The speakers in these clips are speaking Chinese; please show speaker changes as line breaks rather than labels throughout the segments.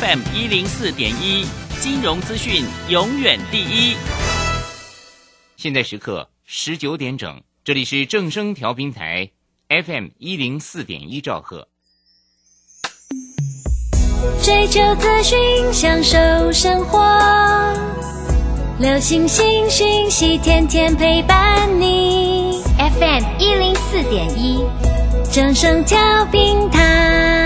FM 一零四点一，金融资讯永远第一。
现在时刻十九点整，这里是正声调频台 FM 一零四点一兆赫。
追求资讯，享受生活，流星星讯息，天天陪伴你。FM 一零四点一，正声调频台。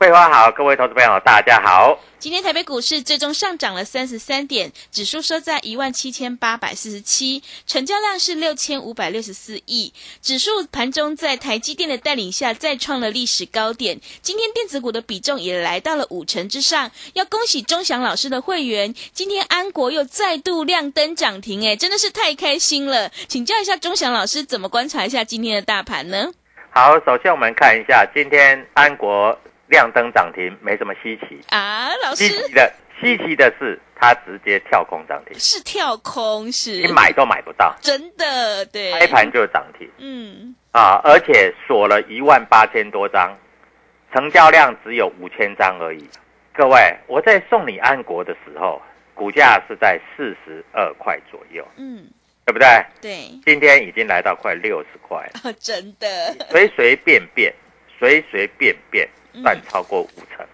桂花好，各位投资朋友大家好。
今天台北股市最终上涨了三十三点，指数收在一万七千八百四十七，成交量是六千五百六十四亿。指数盘中在台积电的带领下再创了历史高点。今天电子股的比重也来到了五成之上。要恭喜钟祥老师的会员，今天安国又再度亮灯涨停，哎，真的是太开心了。请教一下钟祥老师，怎么观察一下今天的大盘呢？
好，首先我们看一下今天安国。亮灯涨停没什么稀奇。
啊，老
师。稀奇的稀奇的是，它直接跳空涨停，
是跳空是，
你买都买不到，
真的对。
开盘就涨停，嗯。啊，而且锁了一万八千多张，成交量只有五千张而已。各位，我在送你安国的时候，股价是在四十二块左右，嗯，对不对？
对，
今天已经来到快六十块
了，真的，
随随便便，随随便便。赚超过五成，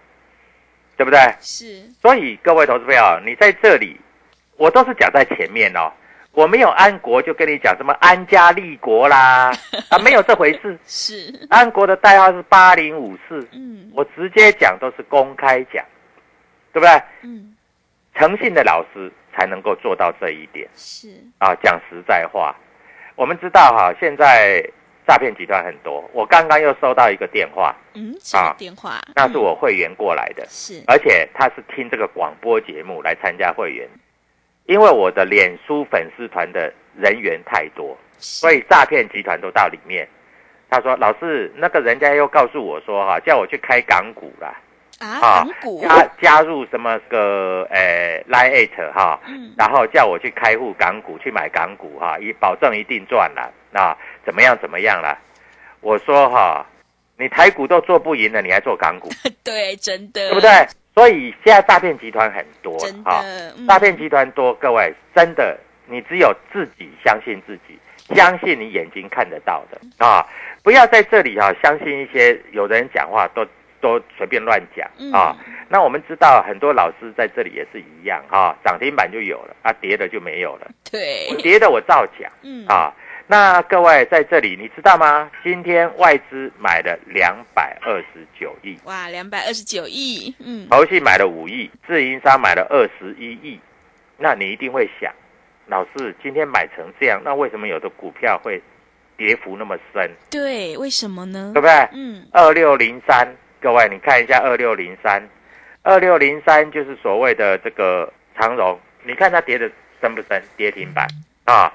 对不对？
是。
所以各位投资朋友，你在这里，我都是讲在前面哦。我没有安国就跟你讲什么安家立国啦，啊，没有这回事。
是。
安国的代号是八零五四。嗯。我直接讲都是公开讲，对不对？嗯。诚信的老师才能够做到这一点。
是。
啊，讲实在话，我们知道哈，现在。诈骗集团很多，我刚刚又收到一个电话，
嗯，啊，电话，
那是我会员过来的，
是，
而且他是听这个广播节目来参加会员，因为我的脸书粉丝团的人员太多，所以诈骗集团都到里面。他说：“老师，那个人家又告诉我说，哈，叫我去开港股啦。
啊，港股
加加入什么个诶 Lite 哈，然后叫我去开户港股去买港股哈，以保证一定赚了，那。”怎么样？怎么样了？我说哈，你台股都做不赢了，你还做港股？
对，真的，
对不对？所以现在诈骗集团很多，
真的，
诈骗集团多。各位，真的，你只有自己相信自己，相信你眼睛看得到的啊！不要在这里哈，相信一些有的人讲话都都随便乱讲啊。那我们知道很多老师在这里也是一样哈，涨停板就有了啊，跌的就没有了。
对，
跌的我照讲，嗯啊。那各位在这里，你知道吗？今天外资买了两百二十九亿，
哇，两百二十九亿，
嗯，投信买了五亿，自营商买了二十一亿。那你一定会想，老师今天买成这样，那为什么有的股票会跌幅那么深？
对，为什么呢？
对不对？嗯，二六零三，各位你看一下二六零三，二六零三就是所谓的这个长荣，你看它跌的深不深？跌停板啊。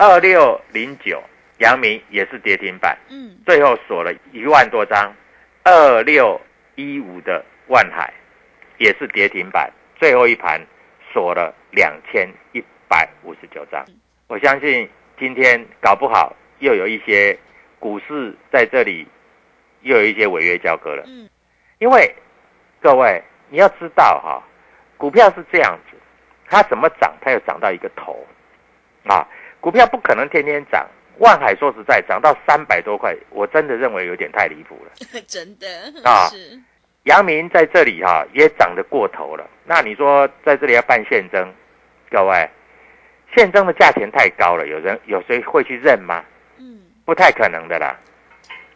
二六零九，阳明也是跌停板，嗯，最后锁了一万多张。二六一五的万海也是跌停板，最后一盘锁了两千一百五十九张。我相信今天搞不好又有一些股市在这里又有一些违约交割了。
嗯，
因为各位你要知道哈，股票是这样子，它怎么涨，它又涨到一个头啊。股票不可能天天涨。万海说实在涨到三百多块，我真的认为有点太离谱了。
真的
啊
是
阳明在这里哈、也涨得过头了。那你说在这里要办现增，各位，现增的价钱太高了，有人有谁会去认吗？
嗯
不太可能的啦。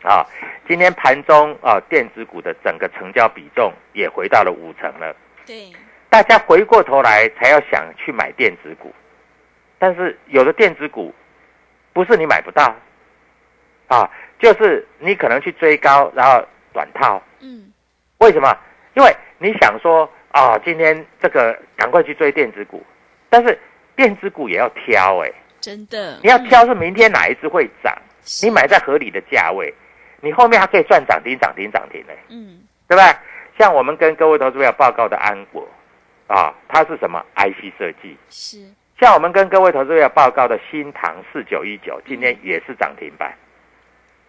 啊，今天盘中啊，电子股的整个成交比重也回到了五成了。
对
大家回过头来才要想去买电子股，但是有的电子股不是你买不到，啊，就是你可能去追高，然后短套。
嗯
为什么？因为你想说啊，今天这个赶快去追电子股，但是电子股也要挑哎、
真的
你要挑是明天哪一只会涨，
是
你买在合理的价位，你后面还可以赚涨停、涨停、涨停呢、
嗯
对不对？像我们跟各位投资者报告的安国啊，它是什么 IC 设计？
是
像我们跟各位投资者报告的新唐四九一九，今天也是涨停板，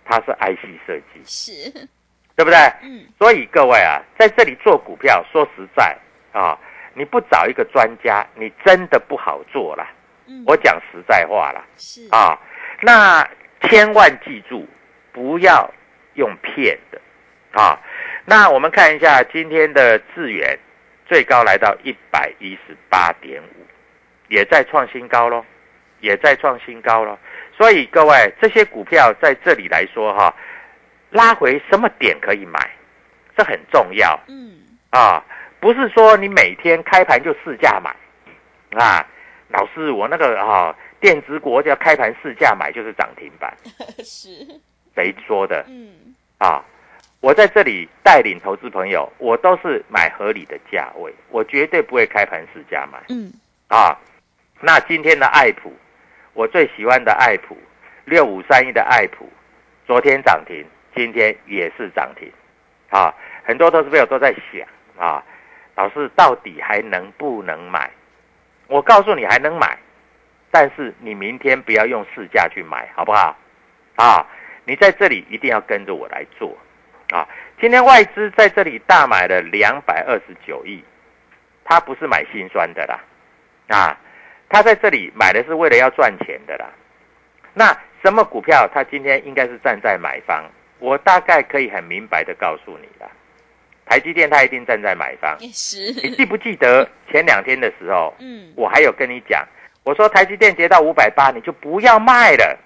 它是 IC 设计，
是。
对不对？
嗯。
所以各位啊，在这里做股票，说实在啊，你不找一个专家，你真的不好做啦。
嗯。
我讲实在话啦，
是。
啊，那千万记住，不要用骗的。啊。那我们看一下今天的智源，最高来到一百一十八点五，也在创新高喽，也在创新高喽。所以各位，这些股票在这里来说哈、拉回什么点可以买，这很重要
嗯
啊，不是说你每天开盘就市价买啊。老师，我那个啊，电子股要开盘市价买就是涨停板，
是
谁说的
嗯
啊？我在这里带领投资朋友，我都是买合理的价位，我绝对不会开盘市价买
嗯
啊。那今天的爱普，我最喜欢的爱普六五三一的爱普，昨天涨停，今天也是涨停啊。很多投资朋友都在想啊，老师到底还能不能买？我告诉你还能买，但是你明天不要用市价去买，好不好？啊，你在这里一定要跟着我来做啊！今天外资在这里大买了两百二十九亿，他不是买心酸的啦，啊，他在这里买的是为了要赚钱的啦。那什么股票，他今天应该是站在买方，我大概可以很明白的告诉你啦。台积电他一定站在买方，
也是
你记不记得 前两天的时候，
嗯
我还有跟你讲，我说台积电跌到五百八，你就不要卖了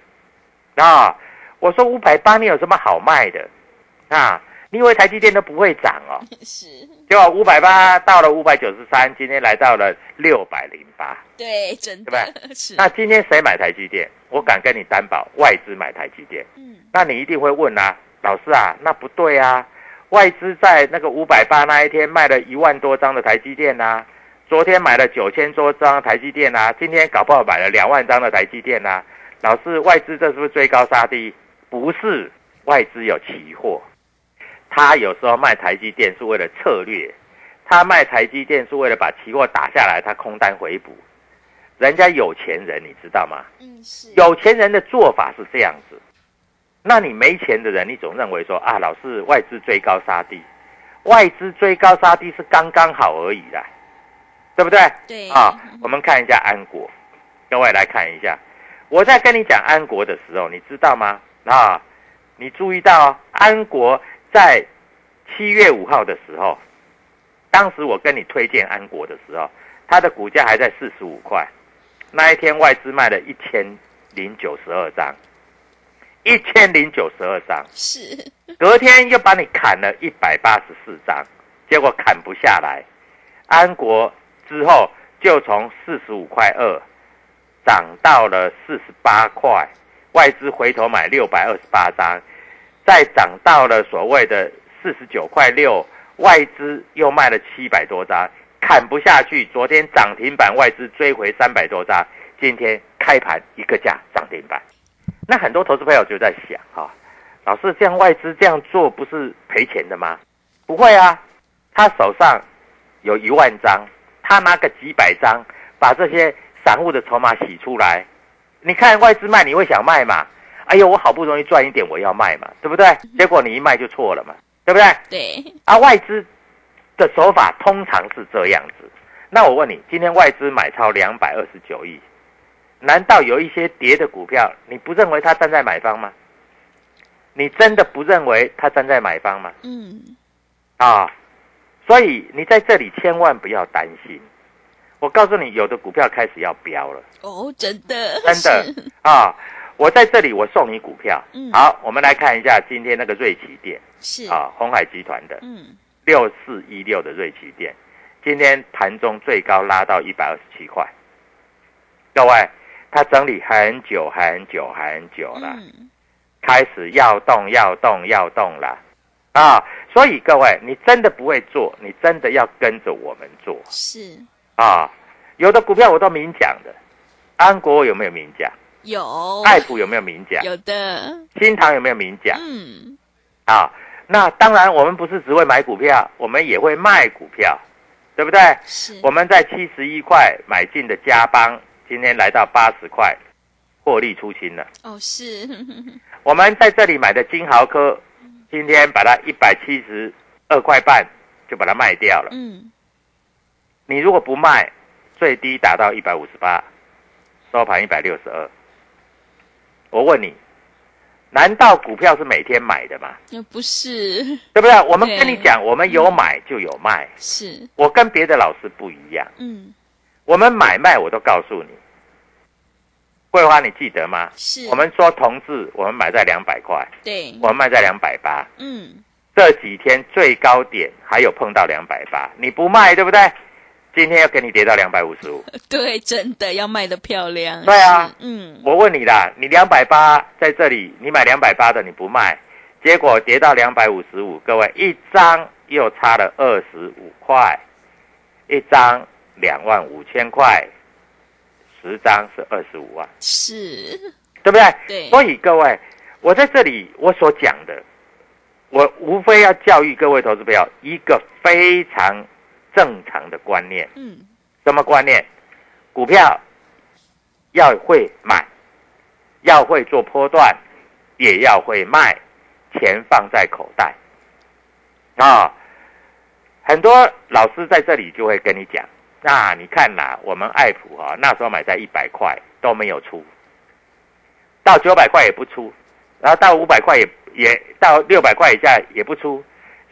啊！我说五百八，你有什么好卖的啊？你以为台积电都不会涨哦？
是
结果五百八到了五百九十三，今天来到了六百零八。
对真的 是
那今天谁买台积电？我敢跟你担保，外资买台积电。
嗯
那你一定会问啊，老师啊，那不对啊，外资在那个五百八那一天卖了一万多张的台积电啊、昨天买了九千多张台积电啊、今天搞不好买了两万张的台积电啊、老师，外资这是不是追高杀低？不是，外资有期货，他有时候卖台积电是为了策略，他卖台积电是为了把期货打下来，他空单回补。人家有钱人，你知道吗？
嗯是
有钱人的做法是这样子，那你没钱的人，你总认为说啊，老是外资追高杀低，外资追高杀低是刚刚好而已啦，对不对？
对
啊，我们看一下安国，各位来看一下，我在跟你讲安国的时候，你知道吗？啊，你注意到、哦、安国在七月五号的时候，当时我跟你推荐安国的时候，它的股价还在四十五块。那一天外资卖了一千零九十二张，一千零九十二张，
是
隔天又把你砍了一百八十四张，结果砍不下来。安国之后就从四十五块二涨到了四十八块，外资回头买六百二十八张，再涨到了所谓的四十九块六，外资又卖了七百多张。砍不下去，昨天涨停板外资追回三百多张，今天开盘一个价涨停板。那很多投资朋友就在想哈、老师这样外资这样做不是赔钱的吗？不会啊，他手上有一万张，他拿个几百张，把这些散户的筹码洗出来，你看外资卖，你会想卖嘛？哎呦，我好不容易赚一点，我要卖嘛，对不对？结果你一卖就错了嘛，对不对？
对，
啊，外资的手法通常是这样子。那我问你，今天外资买超两百二十九亿，难道有一些跌的股票，你不认为他站在买方吗？你真的不认为他站在买方吗？
嗯，
啊，所以你在这里千万不要担心。我告诉你，有的股票开始要飙了，
哦，真的，
真的 啊！我在这里，我送你股票。
嗯
好，我们来看一下今天那个瑞奇店
是，
啊，红海集团的
嗯，
六四一六的瑞奇店，今天盘中最高拉到一百二十七块。各位，它整理很久很久很久了。
嗯，
开始要动要动要动了啊！所以各位，你真的不会做，你真的要跟着我们做
是
啊！有的股票我都明讲的，安国有没有明讲？
有，
爱普有没有明讲？
有的，
新塘有没有明讲？
嗯，
啊，那当然，我们不是只会买股票，我们也会卖股票，对不对？
是，
我们在七十一块买进的嘉邦，今天来到八十块，获利出清了。
哦，是，
我们在这里买的金豪科，今天把它一百七十二块半就把它卖掉了。
嗯，
你如果不卖，最低达到一百五十八，收盘一百六十二。我问你，难道股票是每天买的吗？
又不是，
对不对？我们跟你讲，我们有买就有卖。
是，
我跟别的老师不一样，
嗯，
我们买卖我都告诉你。桂花，你记得吗？
是，
我们说同志，我们买在两百块，
对，
我们卖在两百八。
嗯，
这几天最高点还有碰到两百八，你不卖对不对？今天要给你跌到两百五十五，
对，真的要卖的漂亮，
对啊。
嗯，
我问你啦，你两百八在这里，你买两百八的你不卖，结果跌到两百五十五，各位一张又差了二十五块，一张两万五千块，十张是二十五万，
是，
对不对？
对，
所以各位，我在这里我所讲的，我无非要教育各位投资朋友一个非常正常的观念。
嗯，
什么观念？股票要会买，要会做波段，也要会卖，钱放在口袋啊。很多老师在这里就会跟你讲，那你看啦，我们爱普啊，那时候买在一百块都没有出，到九百块也不出，然后到五百块也也到六百块以下也不出，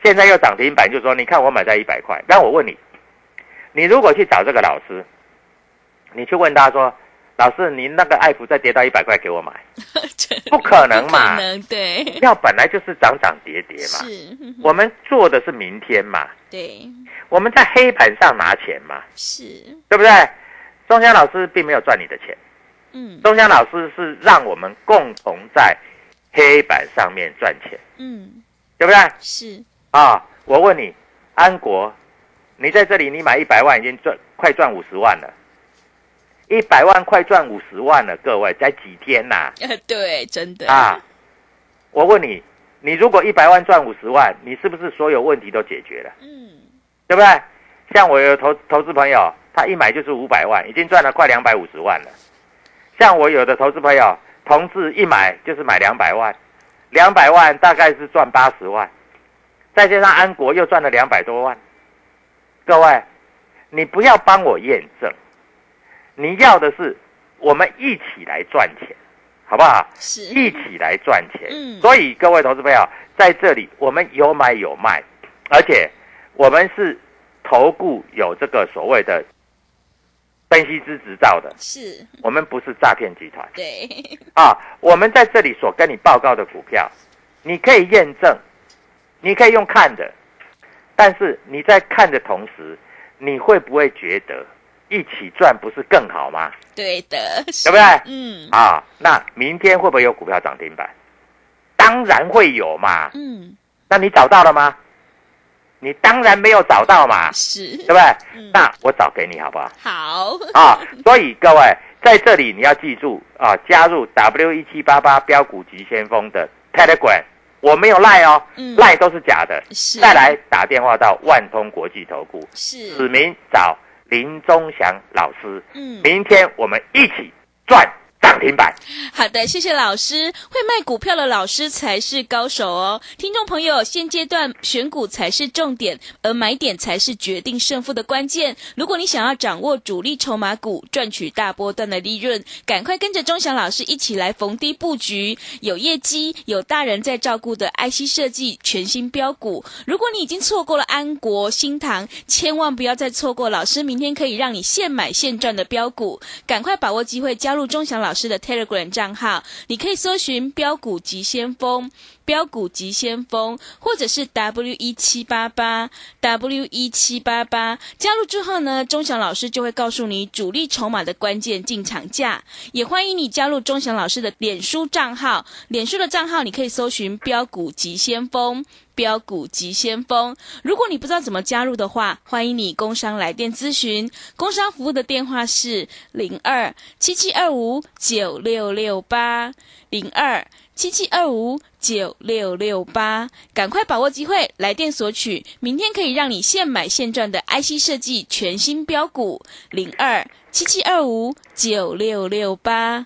现在又涨停板，就说你看我买在一百块，但我问你，你如果去找这个老师，你去问他说，老师，你那个爱普再跌到一百块给我买，不可能
不
嘛
可？能，对，
要本来就是涨涨跌跌嘛。
是，
我们做的是明天嘛，
对，
我们在黑板上拿钱嘛，
是，
对不对？钟香老师并没有赚你的钱，
嗯，
钟香老师是让我们共同在黑板上面赚钱，
嗯，
对不对？
是，
啊，我问你，安国，你在这里你买一百万已经赚快赚五十万了，一百万快赚五十万了，各位才几天呐、
呃，对，真的，
啊？我问你，你如果一百万赚五十万，你是不是所有问题都解决了？
嗯，
对不对？像我有投投资朋友，他一买就是五百万，已经赚了快两百五十万了。像我有的投资朋友，同志一买就是买两百万，两百万大概是赚八十万，再加上安国又赚了两百多万。各位，你不要帮我验证，你要的是我们一起来赚钱，好不好？
是，
一起来赚钱。
嗯
所以各位投资朋友，在这里我们有买有卖，而且我们是投顾有这个所谓的分析师执照的，
是，
我们不是诈骗集团
对，
啊。我们在这里所跟你报告的股票，你可以验证，你可以用看的，但是你在看的同时，你会不会觉得一起赚不是更好吗？
对的，
对不对
嗯，
啊，那明天会不会有股票涨停板？当然会有嘛。
嗯，
那你找到了吗？你当然没有找到嘛，
是
对，不对？
嗯
那我找给你好不好？
好，
啊，所以各位在这里你要记住啊，加入 W 一七八八标股急先锋的 Telegram，我没有赖哦，
嗯
赖都是假的。
是，
再来打电话到万通国际投顾，
是，
指名找林忠祥老师。
嗯，
明天我们一起赚涨停板。
好的，谢谢老师。会卖股票的老师才是高手哦。听众朋友，现阶段选股才是重点，而买点才是决定胜负的关键。如果你想要掌握主力筹码股，赚取大波段的利润，赶快跟着钟祥老师一起来逢低布局，有业绩、有大人在照顾的 IC 设计全新标股。如果你已经错过了安国、新塘，千万不要再错过老师明天可以让你现买现赚的标股，赶快把握机会加入钟祥老师的 Telegram 账号，你可以搜寻“标股急先锋”。标股急先锋，或者是 W 一七八八 W 一七八八，加入之后呢，钟祥老师就会告诉你主力筹码的关键进场价。也欢迎你加入钟祥老师的脸书账号，脸书的账号你可以搜寻标股急先锋。标股急先锋，如果你不知道怎么加入的话，欢迎你工商来电咨询。工商服务的电话是零二七七二五九六六八零二七七二五九六六八，赶快把握机会，来电索取，明天可以让你现买现赚的 IC 设计全新标股零二七七二五九六六八。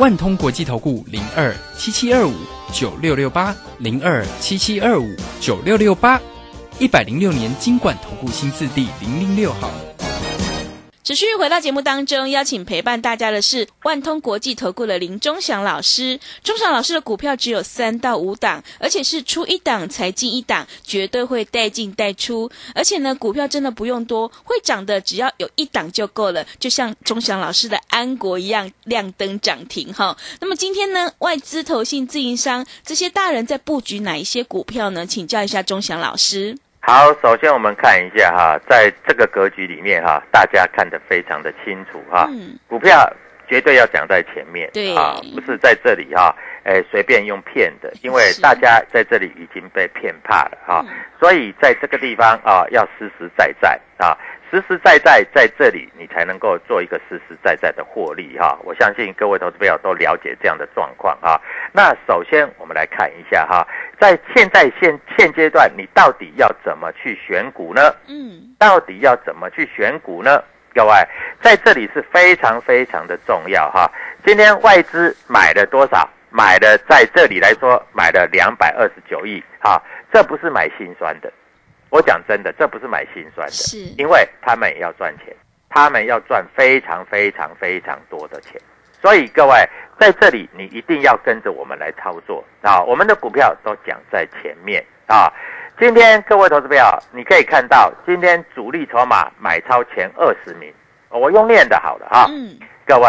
万通国际投顾零二七七二五九六六八零二七七二五九六六八，一百零六年经管投顾新字第零零六号。
持续回到节目当中，邀请陪伴大家的是万通国际投顾的林忠祥老师。忠祥老师的股票只有三到五档，而且是出一档才进一档，绝对会带进带出。而且呢，股票真的不用多，会涨的只要有一档就够了。就像忠祥老师的安国一样，亮灯涨停哈。那么今天呢，外资、投信、自营商这些大人在布局哪一些股票呢？请教一下忠祥老师。
好，首先我们看一下哈，在这个格局里面哈，大家看得非常的清楚哈，
嗯，
股票绝对要讲在前面，
对。
啊，不是在这里哈，哎，随便用骗的，因为大家在这里已经被骗怕了哈，
嗯。
所以在这个地方啊，要实实在在啊，实实在在在这里，你才能够做一个实实在在的获利哈。我相信各位投资朋友都了解这样的状况哈。那首先我们来看一下哈，在现在现现阶段，你到底要怎么去选股呢？
嗯，
到底要怎么去选股呢？各位，在这里是非常非常的重要哈。今天外资买了多少？买了在这里来说，买了两百二十九亿哈，这不是买心酸的。我讲真的，这不是买心酸的，
是
因为他们也要赚钱，他们要赚非常非常非常多的钱。所以各位在这里，你一定要跟着我们来操作啊！我们的股票都讲在前面啊。今天各位投资朋友，你可以看到今天主力筹码买超前二十名，我用念的好了哈。
嗯，
各位，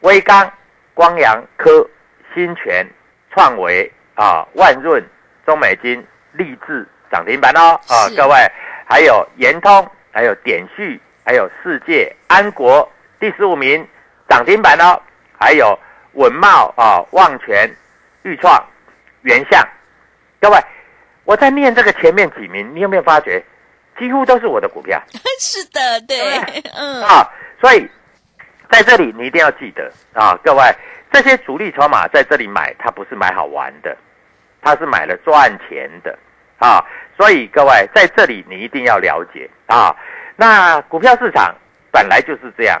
威刚、光阳科、新泉、创维啊、万润、中美金、立志涨停板哦。啊！各位，还有延通，还有点旭，还有世界安国第十五名涨停板哦，还有文茂啊、旺泉、裕创、原相，各位，我在念这个前面几名，你有没有发觉，几乎都是我的股票？
是的，对。
对，
嗯，
啊，所以在这里你一定要记得啊，各位，这些主力筹码在这里买，它不是买好玩的，它是买了赚钱的啊。所以各位在这里你一定要了解啊。那股票市场本来就是这样，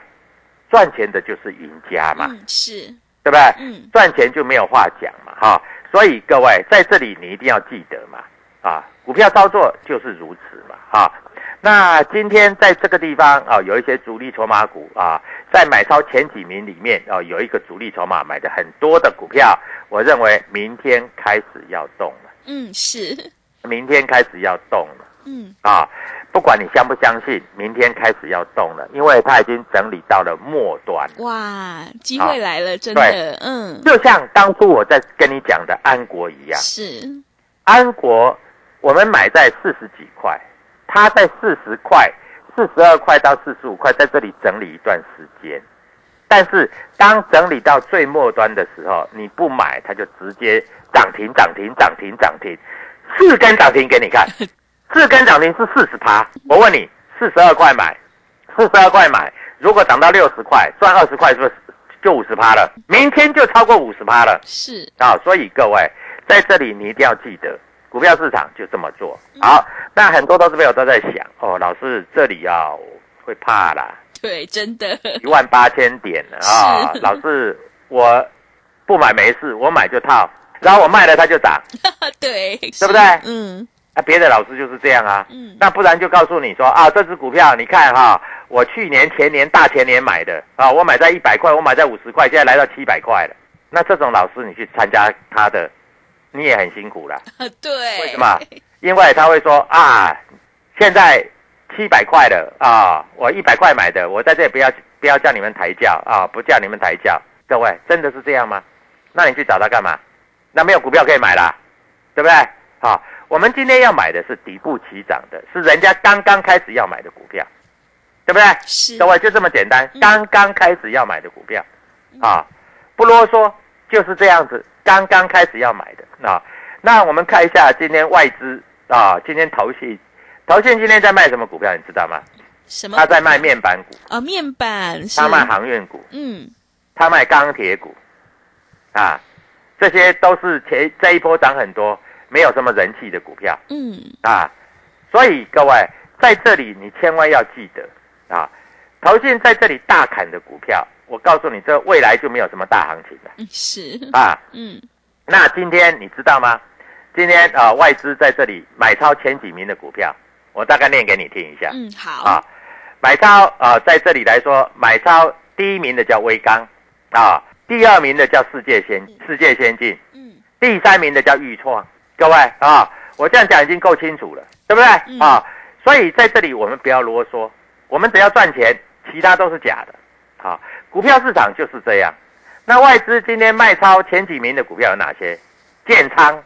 赚钱的就是赢家嘛，
嗯，是，
对不对？
嗯，
赚钱就没有话讲嘛，哈、所以各位在这里你一定要记得嘛，啊，股票操作就是如此嘛，哈、那今天在这个地方啊，有一些主力筹码股啊，在买超前几名里面啊，有一个主力筹码买的很多的股票，我认为明天开始要动了，
嗯，是，
明天开始要动了。
嗯，
啊，不管你相不相信，明天开始要动了，因为它已经整理到了末端。
哇，机会来了，真的，嗯，
就像当初我在跟你讲的安国一样，
是，
安国我们买在四十几块，它在四十块、四十二块到四十五块，在这里整理一段时间，但是当整理到最末端的时候，你不买，它就直接涨停涨停涨停涨停，四根涨停给你看，四根涨停是四十趴。我问你，四十二块买，四十二块买，如果涨到六十块，赚二十块，是不是就五十趴了？明天就超过五十趴了
是，
啊！所以各位在这里你一定要记得，股票市场就这么做。好，那很多投资朋友都在想，哦，老师这里要会怕啦。
对，真的，
一万八千点啊！
是
老师，我不买没事，我买就套，然后我卖了它就涨，
对，
对不对
嗯
啊，别的老师就是这样啊。
嗯，
那不然就告诉你说啊，这只股票你看哈、我去年、前年、大前年买的啊，我买在一百块，我买在五十块，现在来到七百块了。那这种老师你去参加他的，你也很辛苦了。
对，
为什么？因为他会说啊，现在七百块了啊，我一百块买的，我在这里不要不要叫你们抬轿啊，不叫你们抬轿。各位，真的是这样吗？那你去找他干嘛？那没有股票可以买啦，对不对？好，我们今天要买的是底部起涨的，是人家刚刚开始要买的股票，对不对？
是
各位就这么简单，
嗯
刚刚开始要买的股票，啊，不啰嗦，就是这样子，刚刚开始要买的啊。那我们看一下今天外资啊，今天投信，投信今天在卖什么股票，你知道吗？
什么？
他在卖面板股，
哦，面板是
他卖航运股，
嗯
他卖钢铁股，啊，这些都是前这一波涨很多，没有什么人气的股票。
嗯
啊，所以各位在这里你千万要记得啊，投信在这里大砍的股票，我告诉你，这未来就没有什么大行情了
嗯是
啊。
嗯
那今天你知道吗？今天啊、外资在这里买超前几名的股票，我大概念给你听一下。
嗯好
啊，买超啊、在这里来说，买超第一名的叫威刚啊，第二名的叫世界先世界先进，
嗯
第三名的叫豫创。各位啊，我这样讲已经够清楚了，对不对？
嗯
啊，所以在这里我们不要啰嗦，我们只要赚钱，其他都是假的。好，股票市场就是这样。那外资今天卖超前几名的股票有哪些？建仓，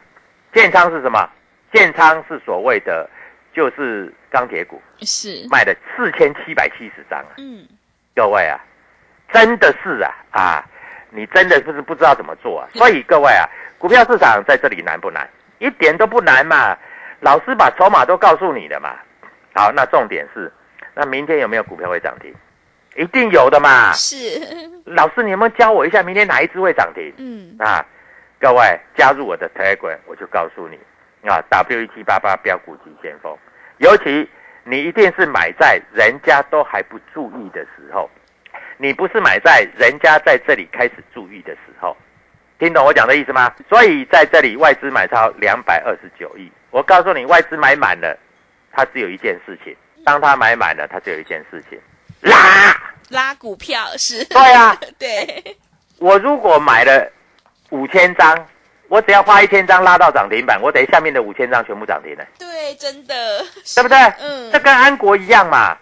建仓是什么？建仓是所谓的就是钢铁股，
是
卖了四千七百七十张啊！
嗯
各位啊，真的是啊啊，你真的不是不知道怎么做啊。所以各位啊，股票市场在这里难不难？一点都不难嘛。老师把筹码都告诉你了嘛。好，那重点是，那明天有没有股票会涨停？一定有的嘛。
是
老师，你有没有教我一下，明天哪一只会涨停？
嗯
啊，各位加入我的 Telegram，我就告诉你啊，W 一七八八标股急先锋，尤其你一定是买在人家都还不注意的时候，你不是买在人家在这里开始注意的时候，听懂我讲的意思吗？所以在这里外资买超两百二十九亿，我告诉你，外资买满了，它只有一件事情，当它买满了，它只有一件事情，拉。
拉股票是。
对啊，
对。
我如果买了五千张，我只要花一千张拉到涨停板，我等于下面的五千张全部涨停了，
对真的。
对不对？
嗯。
这跟安国一样嘛，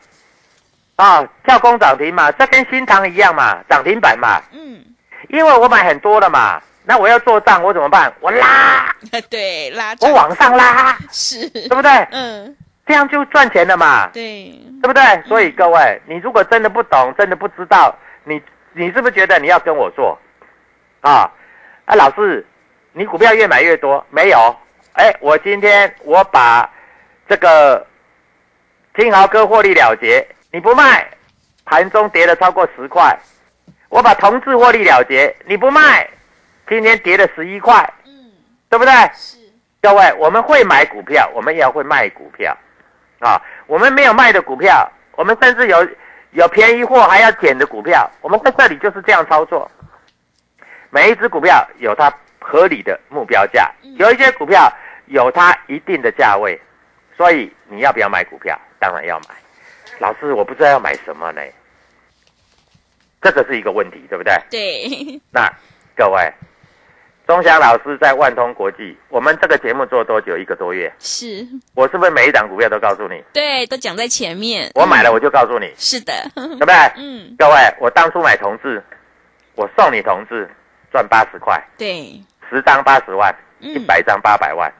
啊，跳空涨停嘛，这跟新塘一样嘛，涨停板嘛。
嗯
因为我买很多了嘛，那我要做账，我怎么办？我拉，
对拉
我往上拉，
是
对不对？
嗯
这样就赚钱了嘛，
对
对不对？所以各位，你如果真的不懂，真的不知道，你你是不是觉得你要跟我做？啊啊，老师，你股票越买越多，没有？哎，我今天我把这个金豪哥获利了结，你不卖，盘中跌了超过十块，我把同质获利了结，你不卖，今天跌了十一块，
嗯
对不对？
是
各位，我们会买股票，我们也要会卖股票，啊，我们没有卖的股票，我们甚至有有便宜货还要捡的股票，我们在这里就是这样操作。每一只股票有它合理的目标价，有一些股票有它一定的价位，所以你要不要买股票？当然要买。老师，我不知道要买什么呢？这个是一个问题，对不对？
对
那各位，钟祥老师在万通国际，我们这个节目做多久？一个多月。
是
我是不是每一档股票都告诉你？
对都讲在前面
我买了我就告诉你，
是的
对不对？
嗯
各位，我当初买同志，我送你同志赚八十块，
对
十张八十万，
嗯
一百张八百万。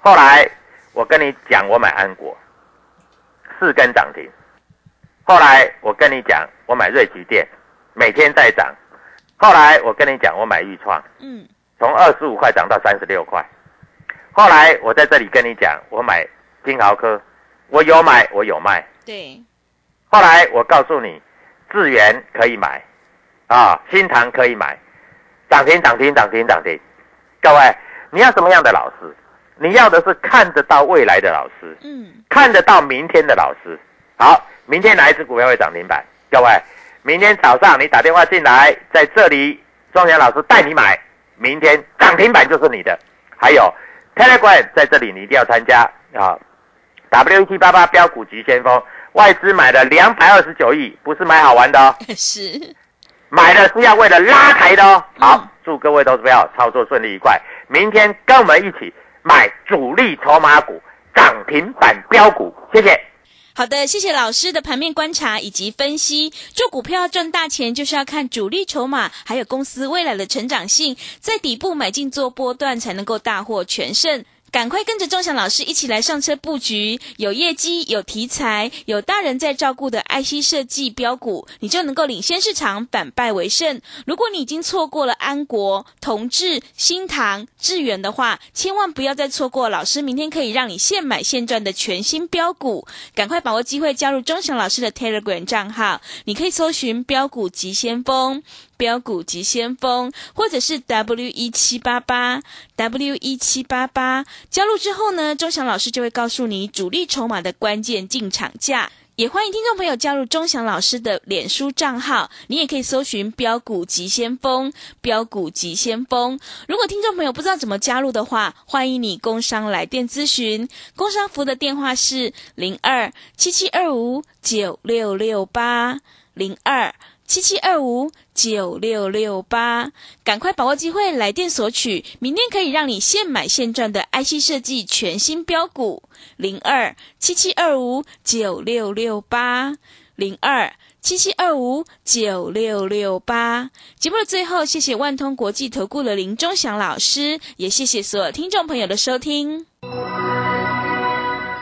后来我跟你讲，我买安国，四根涨停。后来我跟你讲，我买瑞奇店，每天在涨。后来我跟你讲，我买豫创，
嗯，
从二十五块涨到三十六块。后来我在这里跟你讲，我买金豪科，我有买，我有卖。
对，
后来我告诉你，智源可以买，啊，新塘可以买，涨停涨停涨停涨停。各位，你要什么样的老师？你要的是看得到未来的老师，
嗯，
看得到明天的老师。好，明天哪一只股票会涨停板？各位，明天早上你打电话进来，在这里，庄祥老师带你买，明天涨停板就是你的。还有 Telegram 在这里，你一定要参加啊！W 七八八标股急先锋，外资买了两百二十九亿，不是买好玩的哦，
是，
买的是要为了拉抬的哦。好，祝各位投资票操作顺利愉快。明天跟我们一起买主力筹码股涨停板标股，谢谢。
好的，谢谢老师的盘面观察以及分析。做股票赚大钱，就是要看主力筹码，还有公司未来的成长性，在底部买进做波段，才能够大获全胜。赶快跟着钟祥老师一起来上车布局，有业绩、有题材、有大人在照顾的 IC 设计标股，你就能够领先市场，反败为胜。如果你已经错过了安国、同志、新唐、智源的话，千万不要再错过老师明天可以让你现买现赚的全新标股。赶快把握机会加入钟祥老师的 Telegram 账号，你可以搜寻“标股急先锋”。标股急先锋，或者是 W 一七八八 W 一七八八，加入之后呢，钟祥老师就会告诉你主力筹码的关键进场价。也欢迎听众朋友加入钟祥老师的脸书账号，你也可以搜寻“标股急先锋”，标股急先锋。如果听众朋友不知道怎么加入的话，欢迎你工商来电咨询，工商服的电话是零二七七二五九六六八零二。七七二五九六六八，赶快把握机会来电索取，明天可以让你现买现赚的 IC 设计全新标股零二七七二五九六六八零二七七二五九六六八。节目的最后，谢谢万通国际投顾的林忠祥老师，也谢谢所有听众朋友的收听。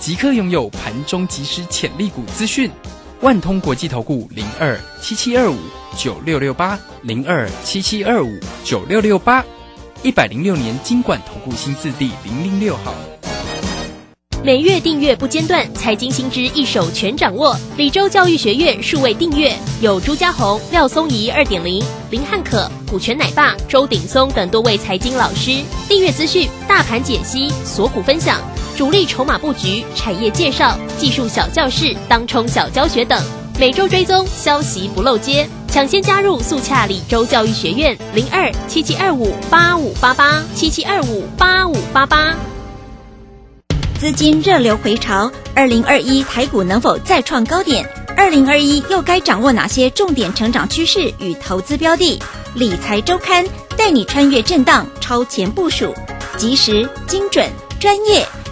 即刻拥有盘中即时潜力股资讯，万通国际投顾零二七七二五九六六八零二七七二五九六六八，一百零六年经管投顾新字第零零六号。
每月订阅不间断，财经新知一手全掌握。李州教育学院数位订阅有朱家红、廖松怡二点零、林汉可、股权奶爸、周鼎松等多位财经老师。订阅资讯、大盘解析、锁股分享。主力筹码布局、产业介绍、技术小教室、当冲小教学等，每周追踪消息不漏接，抢先加入速洽李州教育学院零二七七二五八五八八七七二五八五八八。
资金热流回潮，二零二一台股能否再创高点？二零二一又该掌握哪些重点成长趋势与投资标的？理财周刊带你穿越震荡，超前部署，及时、精准、专业。